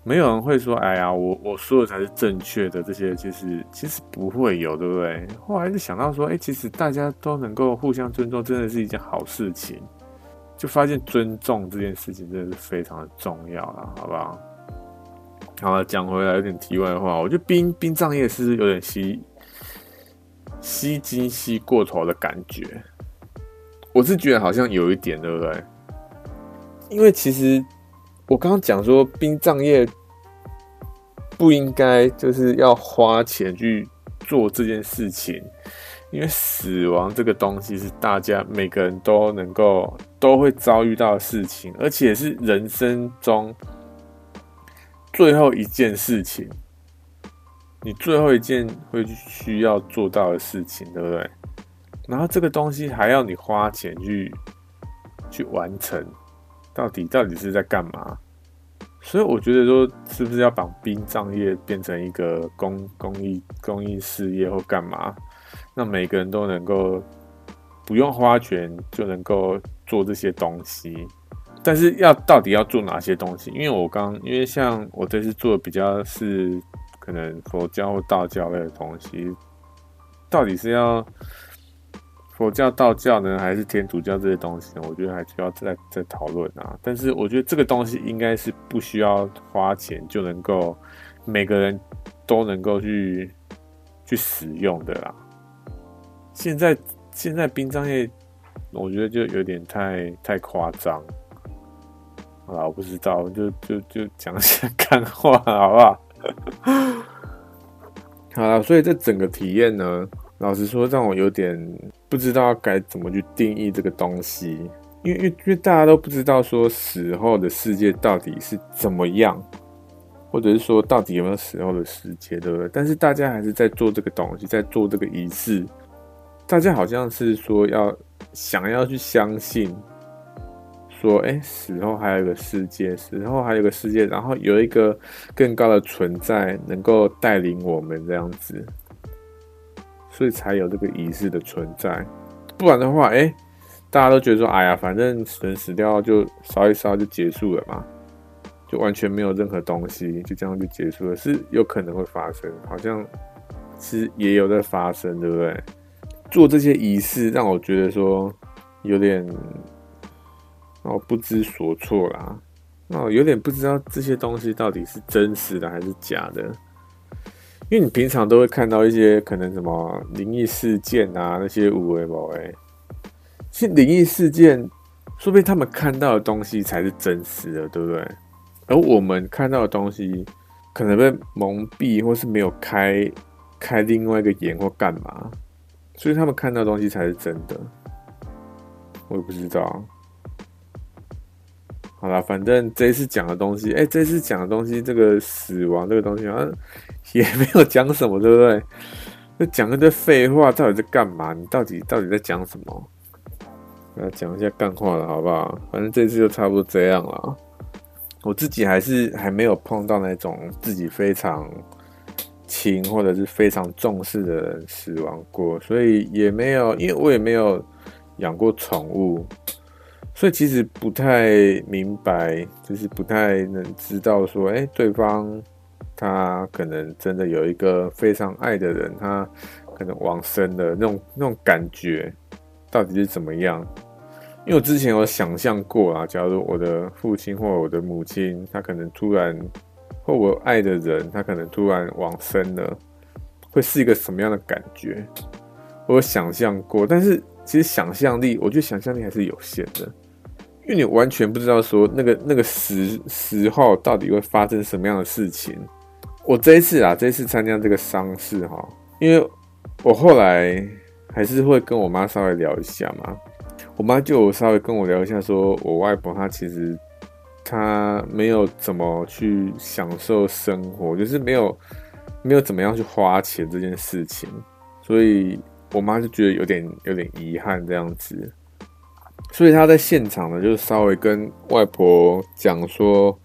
没有人会说：“哎呀，我我说的才是正确的。”这些其实其实不会有，对不对？后来就想到说：“哎，其实大家都能够互相尊重，真的是一件好事情。”就发现尊重这件事情真的是非常的重要了，好不好？好了，讲回来有点题外话，我觉得殡殡葬业是有点吸吸金吸过头的感觉。我是觉得好像有一点，对不对？因为其实。我刚刚讲说，殡葬业不应该就是要花钱去做这件事情，因为死亡这个东西是大家每个人都能够都会遭遇到的事情，而且是人生中最后一件事情，你最后一件会需要做到的事情，对不对？然后这个东西还要你花钱去去完成。到底到底是在干嘛？所以我觉得说，是不是要把殡葬业变成一个公公益公益事业或干嘛？让每个人都能够不用花钱就能够做这些东西。但是要到底要做哪些东西？因为我刚因为像我这次做的比较是可能佛教或道教类的东西，到底是要？佛教、道教呢，还是天主教这些东西呢？我觉得还需要再再讨论啊。但是我觉得这个东西应该是不需要花钱就能够每个人都能够去去使用的啦。现在现在殡葬业，我觉得就有点太太夸张。好了，我不知道，就就就讲一下 干话，好不好？好了，所以这整个体验呢，老实说，让我有点不知道该怎么去定义这个东西，因为因为因为大家都不知道说死后的世界到底是怎么样，或者是说到底有没有死后的世界，对不对？但是大家还是在做这个东西，在做这个仪式，大家好像是说要想要去相信。说，哎，死后还有一个世界，死后还有一个世界，然后有一个更高的存在能够带领我们这样子，所以才有这个仪式的存在。不然的话，哎，大家都觉得说，哎呀，反正人死掉就烧一烧就结束了嘛，就完全没有任何东西，就这样就结束了，是有可能会发生，好像是也有在发生，对不对？做这些仪式让我觉得说有点。哦，不知所措啦，哦，有点不知道这些东西到底是真实的还是假的，因为你平常都会看到一些可能什么灵异事件啊，那些有的没的，其实灵异事件，说不定他们看到的东西才是真实的，对不对？而我们看到的东西，可能被蒙蔽，或是没有开开另外一个眼或干嘛，所以他们看到东西才是真的，我也不知道。好了，反正这次讲的东西，哎、这次讲的东西，这个死亡这个东西好像也没有讲什么，对不对？那讲一堆废话，到底在干嘛？你到底到底在讲什么？来讲一下干话了，好不好？反正这次就差不多这样了。我自己还是还没有碰到那种自己非常亲或者是非常重视的人死亡过，所以也没有，因为我也没有养过宠物。所以其实不太明白，就是不太能知道说，哎，对方他可能真的有一个非常爱的人，他可能往生的那种那种感觉到底是怎么样？因为我之前有想象过啊，假如我的父亲或我的母亲，他可能突然或我爱的人，他可能突然往生了，会是一个什么样的感觉？我有想象过，但是其实想象力，我觉得想象力还是有限的。因为你完全不知道说那个那个时时候到底会发生什么样的事情。我这一次啊，这一次参加这个丧事哈，因为我后来还是会跟我妈稍微聊一下嘛。我妈就稍微跟我聊一下，说我外婆她其实她没有怎么去享受生活，就是没有没有怎么样去花钱这件事情，所以我妈就觉得有点有点遗憾这样子。所以他在现场呢，就稍微跟外婆讲说，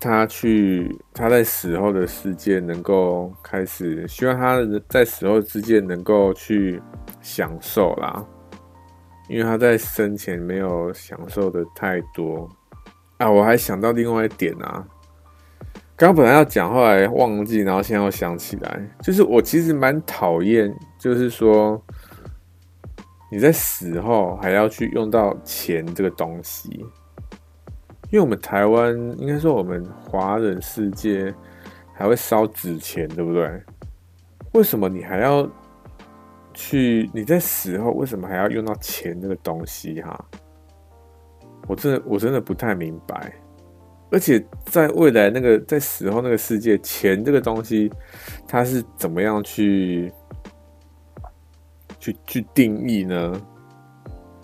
他去他在死后的世界能够开始，希望他在死后世界能够去享受啦，因为他在生前没有享受的太多啊。我还想到另外一点啊，刚本来要讲，后来忘记，然后现在又想起来，就是我其实蛮讨厌，就是说。你在死后还要去用到钱这个东西，因为我们台湾应该说我们华人世界还会烧纸钱，对不对？为什么你还要去？你在死后为什么还要用到钱这个东西？哈，我真的我真的不太明白。而且在未来那个在死后那个世界，钱这个东西它是怎么样去？去去定义呢？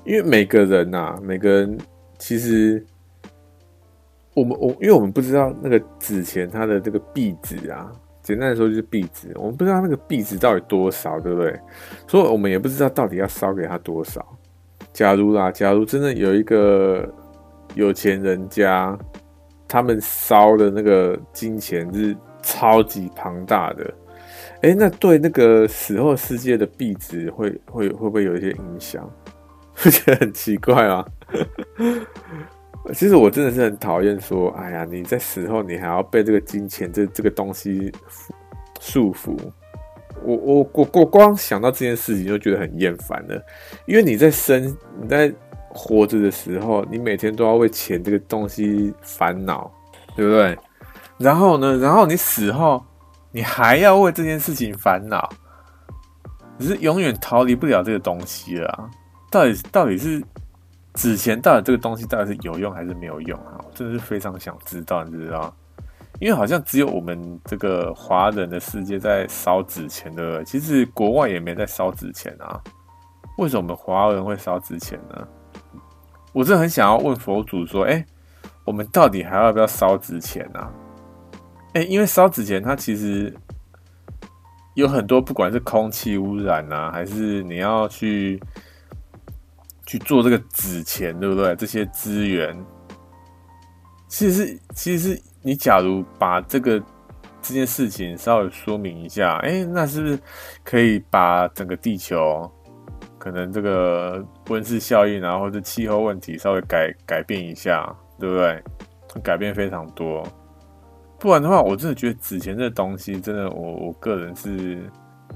因为每个人呐、每个人其实我们我，因为我们不知道那个纸钱它的这个币值啊，简单来说就是币值，我们不知道那个币值到底多少，对不对？所以我们也不知道到底要烧给他多少。假如啦，假如真的有一个有钱人家，他们烧的那个金钱是超级庞大的。哎，那对那个死后世界的壁纸会会会不会有一些影响？我觉得很奇怪啊。其实我真的是很讨厌说，哎呀，你在死后你还要被这个金钱这这个东西束缚。我我我我光想到这件事情就觉得很厌烦了，因为你在生你在活着的时候，你每天都要为钱这个东西烦恼，对不对？然后呢，然后你死后。你还要为这件事情烦恼，你是永远逃离不了这个东西了啊。到底到底是纸钱到底这个东西到底是有用还是没有用啊？我真的是非常想知道，你知道？因为好像只有我们这个华人的世界在烧纸钱，的？其实国外也没在烧纸钱啊。为什么我们华人会烧纸钱呢？我真的很想要问佛祖说：“哎，我们到底还要不要烧纸钱啊？”哎，因为烧纸钱它其实有很多，不管是空气污染啊，还是你要去去做这个纸钱，对不对？这些资源，其实是其实是。你假如把这个这件事情稍微说明一下，哎，那是不是可以把整个地球可能这个温室效应啊，或者气候问题稍微改改变一下，对不对？改变非常多。不然的话，我真的觉得纸钱这东西，真的我我个人是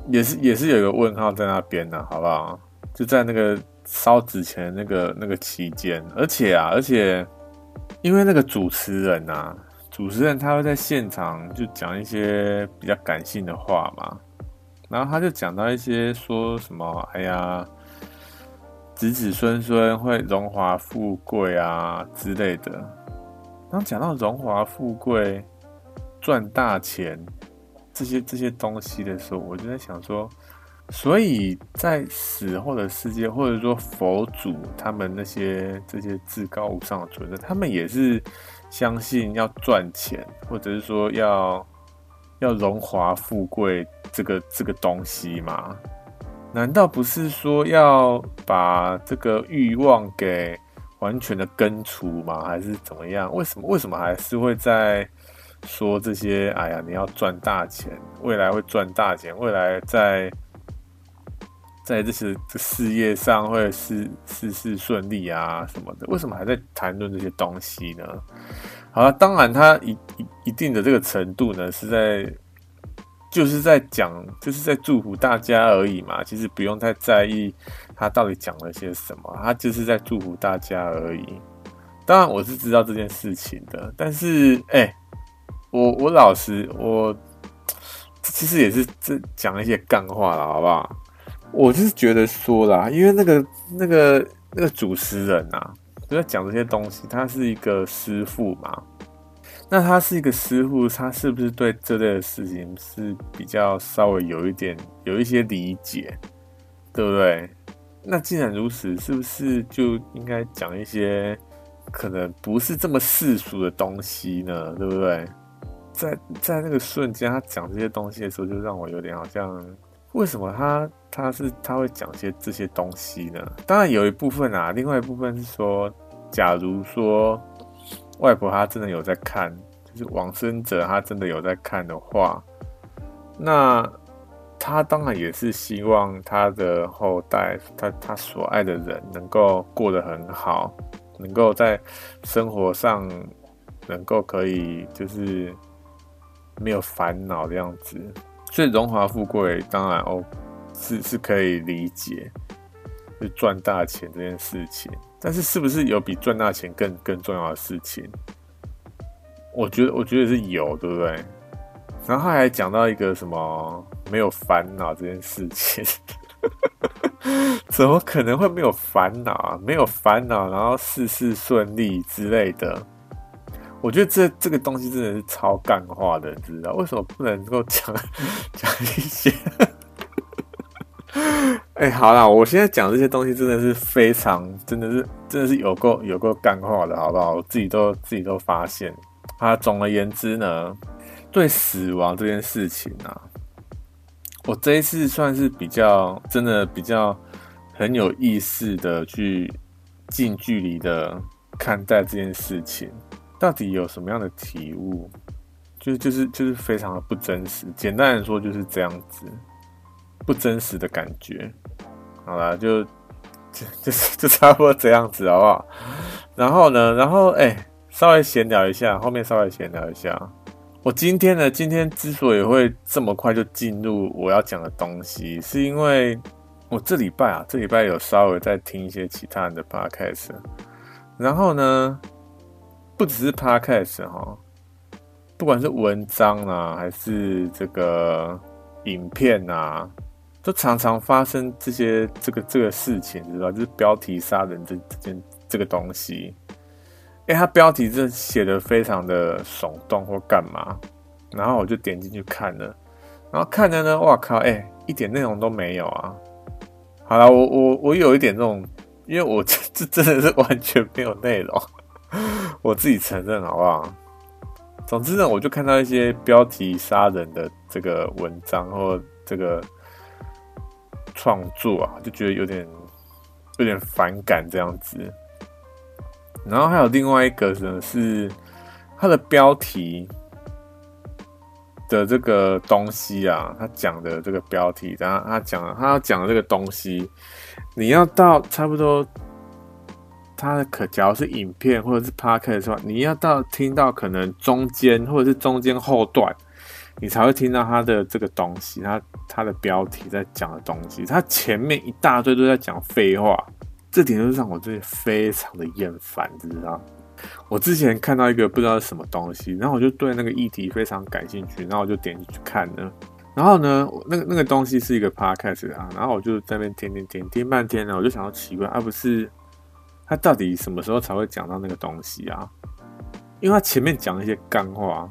也是也是有一个问号在那边的，好不好？就在那个烧纸钱那个那个期间，而且啊，而且因为那个主持人啊。主持人他会在现场就讲一些比较感性的话嘛，然后他就讲到一些说什么，哎呀，子子孙孙会荣华富贵啊之类的。然后讲到荣华富贵、赚大钱这些这些东西的时候，我就在想说，所以在死后的世界，或者说佛祖他们那些这些至高无上的存在，他们也是。相信要赚钱，或者是说要要荣华富贵这个这个东西吗？难道不是说要把这个欲望给完全的根除吗？还是怎么样？为什么为什么还是会在说这些？哎呀，你要赚大钱，未来会赚大钱，未来在。在这些事业上会事事事顺利啊什么的，为什么还在谈论这些东西呢？好了，当然他一一一定的这个程度呢，是在就是在讲，就是在祝福大家而已嘛。其实不用太在意他到底讲了些什么，他就是在祝福大家而已。当然我是知道这件事情的，但是哎、我我老实我其实也是这讲一些干话了，好不好？我就是觉得说啦，因为那个那个那个主持人啊，就在讲这些东西，他是一个师傅嘛。那他是一个师傅，他是不是对这类的事情是比较稍微有一点有一些理解，对不对？那既然如此，是不是就应该讲一些可能不是这么世俗的东西呢？对不对？在在那个瞬间，他讲这些东西的时候，就让我有点好像。为什么他他是他会讲些这些东西呢？当然有一部分啊，另外一部分是说，假如说外婆她真的有在看，就是往生者他真的有在看的话，那他当然也是希望他的后代，他他所爱的人能够过得很好，能够在生活上能够可以就是没有烦恼的样子。所以荣华富贵当然哦，是是可以理解，就赚大钱这件事情。但是是不是有比赚大钱更更重要的事情？我觉得我觉得是有，对不对？然后还讲到一个什么没有烦恼这件事情，怎么可能会没有烦恼啊？没有烦恼，然后事事顺利之类的。我觉得这这个东西真的是超干话的，你知道为什么不能够讲 讲一些？哎、好啦，我现在讲这些东西真的是非常，真的是真的是有够有够干话的，好不好？我自己都自己都发现。啊，总而言之呢，对死亡这件事情啊，我这一次算是比较真的比较很有意识的去近距离的看待这件事情。到底有什么样的体悟？就是就是就是非常的不真实。简单来说就是这样子，不真实的感觉。好啦，就就就就差不多这样子，好不好？然后呢，然后哎、稍微闲聊一下，后面稍微闲聊一下。我今天呢，今天之所以会这么快就进入我要讲的东西，是因为我这礼拜啊，这礼拜有稍微在听一些其他人的 podcast，然后呢。不只是 podcast 哈，不管是文章啊，还是这个影片啊，都常常发生这些这个这个事情，知道就是标题杀人这这件这个东西。哎，他标题真的写的非常的耸动或干嘛，然后我就点进去看了，然后看着呢，哇靠，哎，一点内容都没有啊。好了，我我我有一点这种，因为我 这这真的是完全没有内容，我自己承认好不好？总之呢，我就看到一些标题杀人的这个文章或这个创作啊，就觉得有点有点反感这样子。然后还有另外一个呢，是它的标题的这个东西啊，他讲的这个标题，然后他讲他要讲的这个东西，你要到差不多。它的可，假如是影片或者是 podcast 的话，你要到听到可能中间或者是中间后段，你才会听到它的这个东西，它它的标题在讲的东西，它前面一大堆都在讲废话，这点就是让我最非常的厌烦，知道？我之前看到一个不知道是什么东西，然后我就对那个议题非常感兴趣，然后我就点进去看呢，然后呢，那个那个东西是一个 podcast 啊，然后我就在那边听听听听半天呢，我就想到奇怪，而、不是。他到底什么时候才会讲到那个东西啊？因为他前面讲一些干话，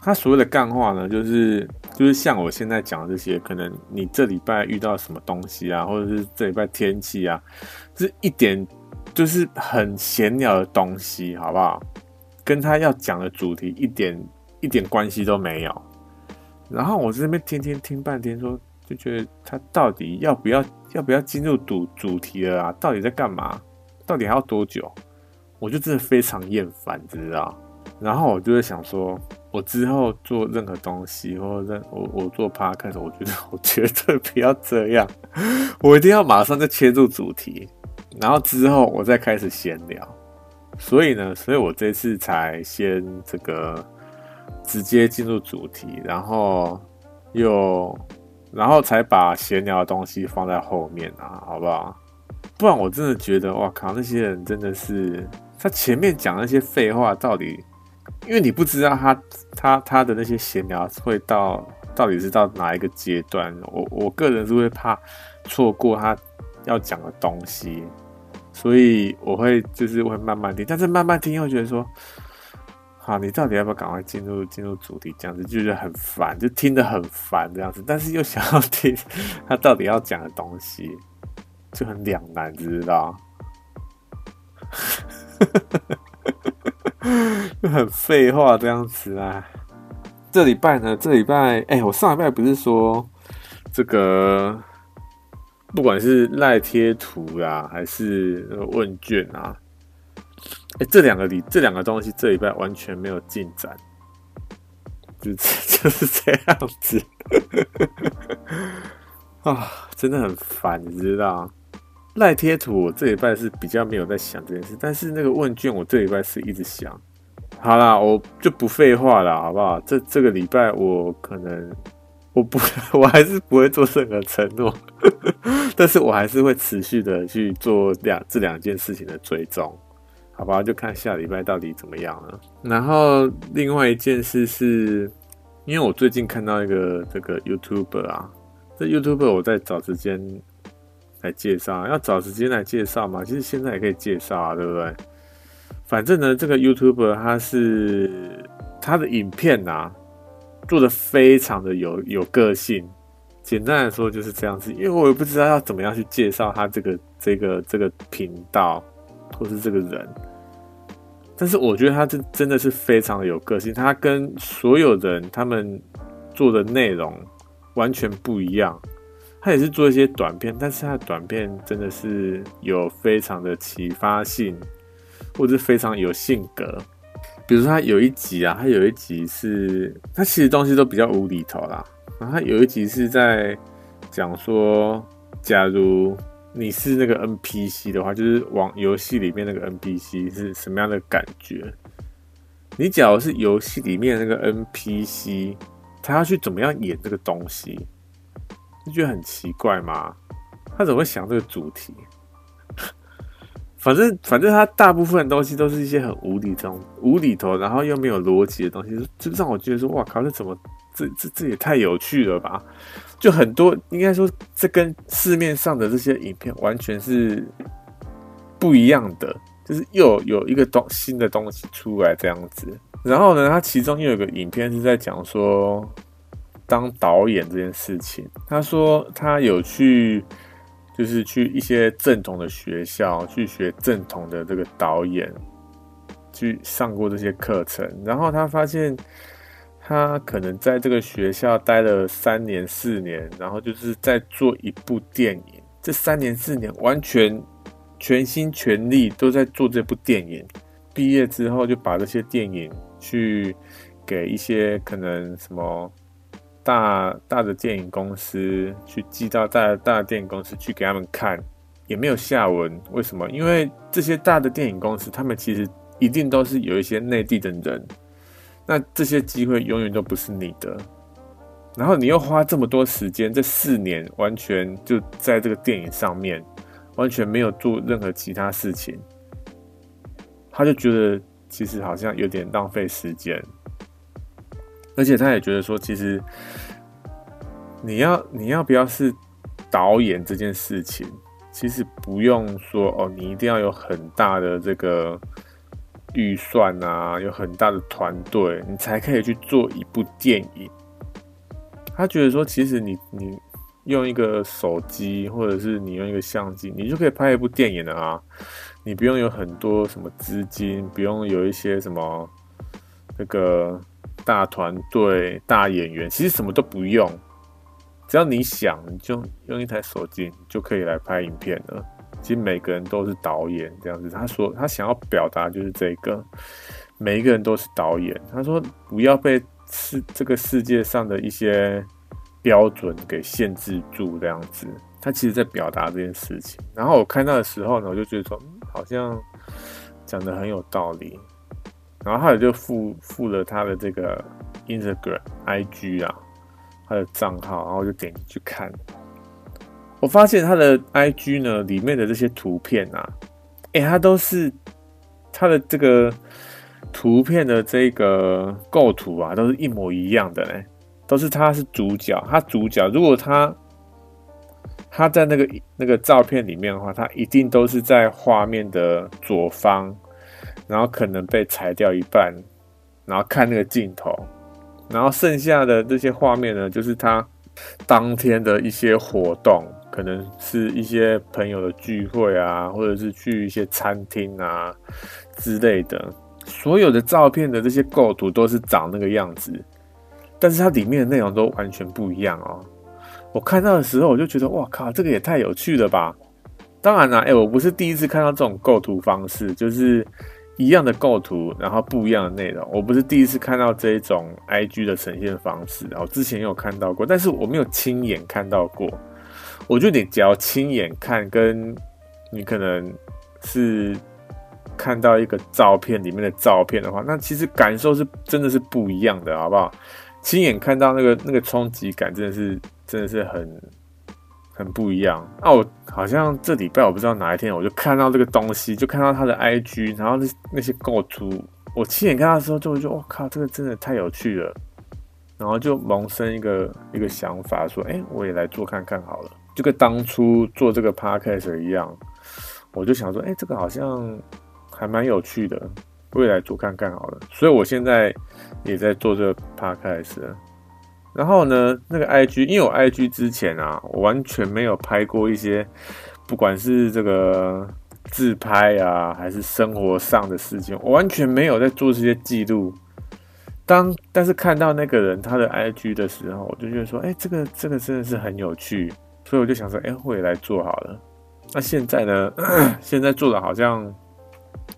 他所谓的干话呢，就是就是像我现在讲的这些，可能你这礼拜遇到什么东西啊，或者是这礼拜天气啊，是一点就是很闲聊的东西，好不好？跟他要讲的主题一点一点关系都没有。然后我这边听听听半天，说就觉得他到底要不要要不要进入主主题了啊？到底在干嘛？到底还要多久？我就真的非常厌烦，知道？然后我就会想说，我之后做任何东西，或者我我做 podcast，我觉得 我绝对不要这样，我一定要马上就切入主题，然后之后我再开始闲聊。所以呢，所以我这次才先这个直接进入主题，然后又然后才把闲聊的东西放在后面啊，好不好？不然我真的觉得，哇靠！那些人真的是，他前面讲那些废话，到底，因为你不知道他他他的那些闲聊会到到底是到哪一个阶段。我我个人是会怕错过他要讲的东西，所以我会就是会慢慢听，但是慢慢听又觉得说，好，你到底要不要赶快进入进入主题？这样子就觉得很烦，就听得很烦这样子，但是又想要听他到底要讲的东西。就很两难，知道？就很废话这样子啊。这礼拜呢？这礼拜，哎、我上礼拜不是说这个，不管是赖贴图啊，还是问卷啊，哎、这两个礼，这两个东西，这礼拜完全没有进展，就 就是这样子 啊，真的很烦，你知道？赖贴图，我这礼拜是比较没有在想这件事，但是那个问卷，我这礼拜是一直想。好啦，我就不废话了，好不好？这这个礼拜我可能我不我还是不会做任何承诺，但是我还是会持续的去做两这两件事情的追踪，好吧？就看下礼拜到底怎么样了。然后另外一件事是，因为我最近看到一个这个 YouTuber 啊，这 YouTuber 我在找时间。来介绍，要找时间来介绍嘛？其实现在也可以介绍啊，对不对？反正呢，这个 YouTuber 他是他的影片啊，做的非常的有有个性。简单来说就是这样子，因为我也不知道要怎么样去介绍他这个这个这个频道或是这个人，但是我觉得他真真的是非常的有个性，他跟所有人他们做的内容完全不一样。他也是做一些短片，但是他的短片真的是有非常的启发性，或者非常有性格。比如说他有一集啊，他有一集是，他其实东西都比较无厘头啦。然后他有一集是在讲说，假如你是那个 NPC 的话，就是往游戏里面那个 NPC 是什么样的感觉？你假如是游戏里面那个 NPC，他要去怎么样演这个东西？你觉得很奇怪吗？他怎么会想这个主题？反正反正他大部分东西都是一些很无厘头、无厘头，然后又没有逻辑的东西，就让我觉得说，哇靠，这怎么这这这也太有趣了吧！就很多应该说，这跟市面上的这些影片完全是不一样的，就是又有，一个东新的东西出来这样子。然后呢，他其中又有个影片是在讲说当导演这件事情。他说他有去，就是去一些正统的学校去学正统的这个导演，去上过这些课程。然后他发现他可能在这个学校待了三年四年，然后就是在做一部电影。这三年四年完全全心全力都在做这部电影。毕业之后就把这些电影。去给一些可能什么大大的电影公司去寄到大大的电影公司去给他们看，也没有下文。为什么？因为这些大的电影公司，他们其实一定都是有一些内地的人，那这些机会永远都不是你的。然后你又花这么多时间，这四年完全就在这个电影上面，完全没有做任何其他事情，他就觉得。其实好像有点浪费时间，而且他也觉得说，其实你要你要不要是导演这件事情，其实不用说哦，你一定要有很大的这个预算啊，有很大的团队，你才可以去做一部电影。他觉得说，其实你你用一个手机，或者是你用一个相机，你就可以拍一部电影了啊。你不用有很多什么资金，不用有一些什么那个大团队、大演员，其实什么都不用，只要你想，你就用一台手机就可以来拍影片了。其实每个人都是导演这样子，他说他想要表达就是这个，每一个人都是导演。他说不要被世这个世界上的一些标准给限制住这样子。他其实在表达这件事情。然后我看到的时候呢，我就觉得说。好像讲得很有道理，然后他也就附附了他的这个 Instagram IG 啊，他的账号，然后就点进去看，我发现他的 IG 呢里面的这些图片啊，哎，他都是他的这个图片的这个构图啊，都是一模一样的嘞，都是他是主角，他主角如果他。他在那个那个照片里面的话，他一定都是在画面的左方，然后可能被裁掉一半，然后看那个镜头，然后剩下的这些画面呢，就是他当天的一些活动，可能是一些朋友的聚会啊，或者是去一些餐厅啊之类的。所有的照片的这些构图都是长那个样子，但是它里面的内容都完全不一样哦。我看到的时候，我就觉得哇靠，这个也太有趣了吧！当然啦，哎，我不是第一次看到这种构图方式，就是一样的构图，然后不一样的内容。我不是第一次看到这一种 IG 的呈现方式，我之前有看到过，但是我没有亲眼看到过。我觉得你只要亲眼看，跟你可能是看到一个照片里面的照片的话，那其实感受是真的是不一样的，好不好？亲眼看到那个那个冲击感，真的是。真的是很很不一样啊！我好像这礼拜我不知道哪一天，我就看到这个东西，就看到他的 IG，然后那那些构图，我亲眼看到的时候，就会觉得我靠，这个真的太有趣了，然后就萌生一个一个想法，说，哎，我也来做看看好了，就跟当初做这个 podcast 一样，我就想说，哎，这个好像还蛮有趣的，我也来做看看好了，所以我现在也在做这个 podcast。然后呢，那个 IG，因为我 IG 之前啊，我完全没有拍过一些，不管是这个自拍啊，还是生活上的事情，我完全没有在做这些记录。当但是看到那个人他的 IG 的时候，我就觉得说，哎，这个这个真的是很有趣，所以我就想说，哎，我也来做好了。那现在呢，现在做了好像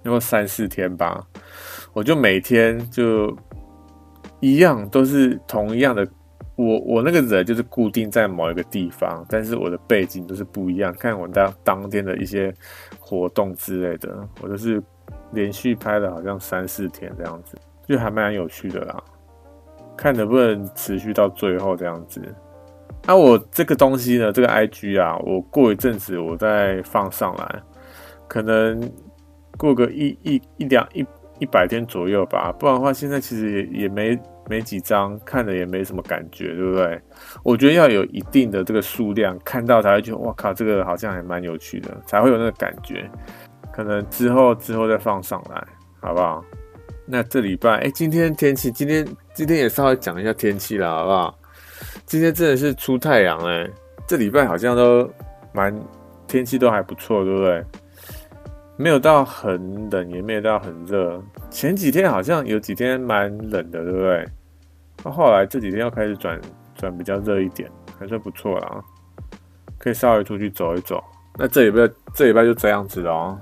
有三四天吧，我就每天就一样，都是同一样的。我我那个人就是固定在某一个地方，但是我的背景都是不一样。看我当当天的一些活动之类的，我都是连续拍了好像三四天这样子，就还蛮有趣的啦。看能不能持续到最后这样子。那、我这个东西呢，这个 IG 啊，我过一阵子我再放上来，可能过个一一一两一一百天左右吧。不然的话，现在其实也也没。没几张，看着也没什么感觉，对不对？我觉得要有一定的这个数量，看到才会觉得，哇靠，这个好像还蛮有趣的，才会有那个感觉。可能之后之后再放上来，好不好？那这礼拜，哎，今天天气，今天今天也稍微讲一下天气啦，好不好？今天真的是出太阳哎，这礼拜好像都蛮天气都还不错，对不对？没有到很冷，也没有到很热。前几天好像有几天蛮冷的，对不对？那后来这几天又开始转转比较热一点，还算不错啦，可以稍微出去走一走。那这礼拜这礼拜就这样子了哦。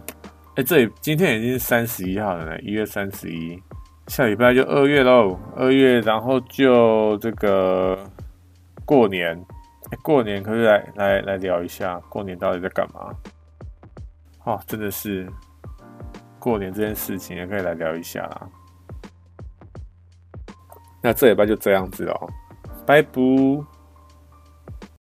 哎，这里今天已经三十一号了呢，一月三十一，下礼拜就二月喽，二月，然后就这个过年，哎，过年可以来来来聊一下，过年到底在干嘛？哦，真的是过年这件事情也可以来聊一下啦。那这礼拜就这样子哦，拜拜。